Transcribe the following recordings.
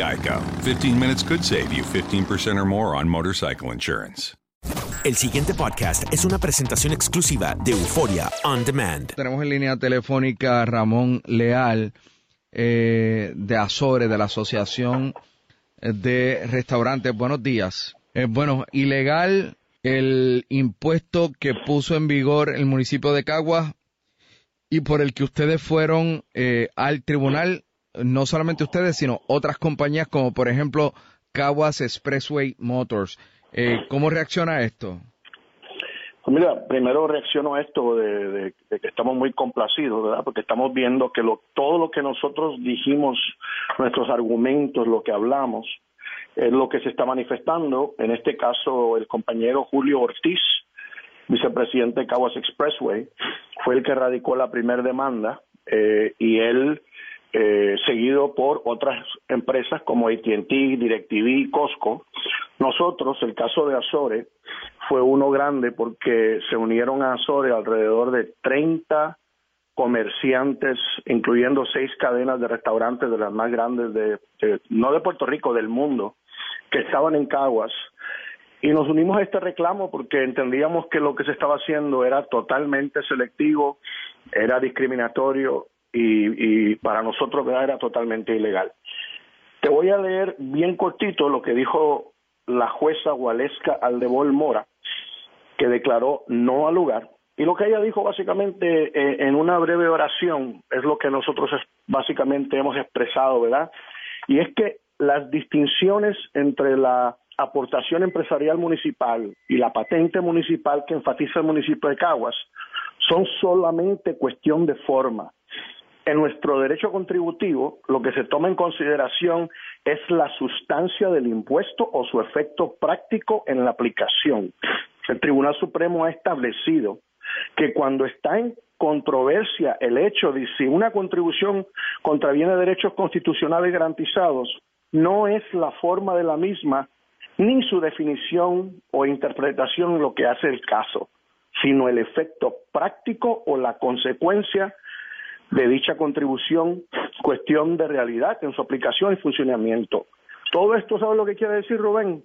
Geico. 15 minutes could save you 15% or more on motorcycle insurance. El siguiente podcast es una presentación exclusiva de Euforia On Demand. Tenemos en línea telefónica a Ramón Leal eh, de Azores, de la Asociación de Restaurantes. Buenos días. Eh, bueno, ilegal el impuesto que puso en vigor el municipio de Caguas y por el que ustedes fueron eh, al tribunal, no solamente ustedes, sino otras compañías como por ejemplo Caguas Expressway Motors. Eh, ¿Cómo reacciona esto? Pues mira, primero reacciono a esto de, que estamos muy complacidos, ¿verdad? Porque estamos viendo que lo, todo lo que nosotros dijimos, nuestros argumentos, lo que hablamos, es lo que se está manifestando. En este caso, el compañero Julio Ortiz, vicepresidente de Caguas Expressway, fue el que radicó la primera demanda eh, y él, eh, seguido por otras empresas como AT&T, DirecTV, Costco. Nosotros, el caso de Azores, fue uno grande porque se unieron a Azores alrededor de 30 comerciantes, incluyendo seis cadenas de restaurantes de las más grandes de, de- no de Puerto Rico, del mundo, que estaban en Caguas. Y nos unimos a este reclamo porque entendíamos que lo que se estaba haciendo era totalmente selectivo, era discriminatorio y, y para nosotros ¿verdad? era totalmente ilegal. Te voy a leer bien cortito lo que dijo la jueza Waleska Aldebol Mora, que declaró no al lugar. Y lo que ella dijo básicamente eh, en una breve oración es lo que nosotros básicamente hemos expresado, ¿verdad? Y es que las distinciones entre la aportación empresarial municipal y la patente municipal que enfatiza el municipio de Caguas son solamente cuestión de forma. En nuestro derecho contributivo, lo que se toma en consideración es la sustancia del impuesto o su efecto práctico en la aplicación. El Tribunal Supremo ha establecido que cuando está en controversia el hecho de si una contribución contraviene derechos constitucionales garantizados, no es la forma de la misma ni su definición o interpretación lo que hace el caso, sino el efecto práctico o la consecuencia de dicha contribución, cuestión de realidad en su aplicación y funcionamiento. Todo esto, ¿sabe lo que quiere decir Rubén?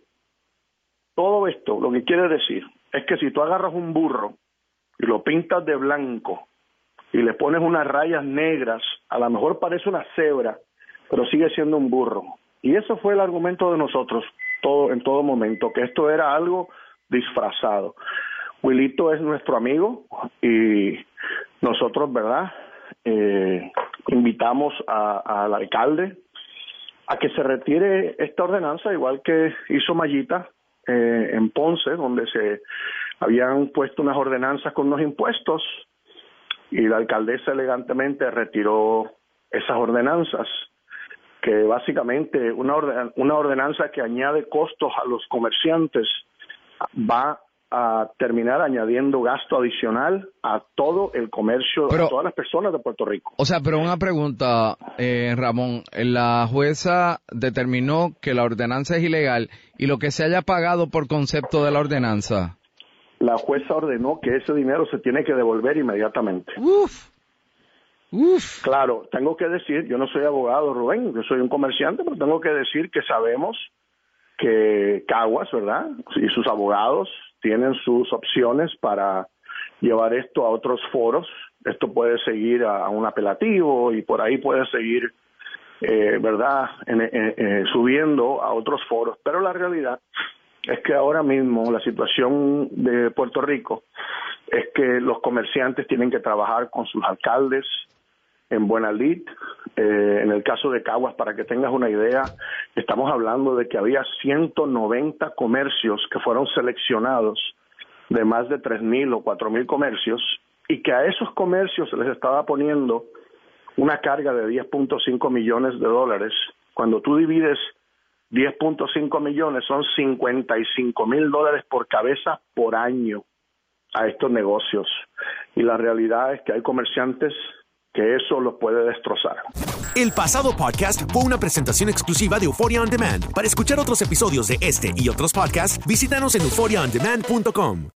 todo esto lo que quiere decir es que si tú agarras un burro y lo pintas de blanco y le pones unas rayas negras, a lo mejor parece una cebra, pero sigue siendo un burro. Y eso fue el argumento de nosotros todo en todo momento, que esto era algo disfrazado. Wilito es nuestro amigo y nosotros, ¿verdad? Eh, invitamos al alcalde a que se retire esta ordenanza, igual que hizo Mayita eh, en Ponce, donde se habían puesto unas ordenanzas con unos impuestos y la alcaldesa elegantemente retiró esas ordenanzas que básicamente una, una ordenanza que añade costos a los comerciantes va a terminar añadiendo gasto adicional a todo el comercio, a todas las personas de Puerto Rico. O sea, pero una pregunta, eh, Ramón. La jueza determinó que la ordenanza es ilegal y lo que se haya pagado por concepto de la ordenanza. La jueza ordenó que ese dinero se tiene que devolver inmediatamente. Uf. Claro, tengo que decir, yo no soy abogado, Rubén, yo soy un comerciante, pero tengo que decir que sabemos que Caguas, ¿verdad? Y sus abogados tienen sus opciones para llevar esto a otros foros. Esto puede seguir a, un apelativo y por ahí puede seguir, eh, ¿verdad?, subiendo a otros foros. Pero la realidad es que ahora mismo la situación de Puerto Rico es que los comerciantes tienen que trabajar con sus alcaldes, en Buena Lid. Eh, en el caso de Caguas, para que tengas una idea, estamos hablando de que había 190 comercios que fueron seleccionados de más de 3.000 o 4.000 comercios y que a esos comercios se les estaba poniendo una carga de 10.5 millones de dólares. Cuando tú divides 10.5 millones, son 55 mil dólares por cabeza por año a estos negocios. Y la realidad es que hay comerciantes que eso los puede destrozar. El pasado podcast fue una presentación exclusiva de Euphoria On Demand. Para escuchar otros episodios de este y otros podcasts, visítanos en euphoriaondemand.com.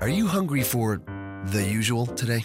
Are you hungry for the usual today?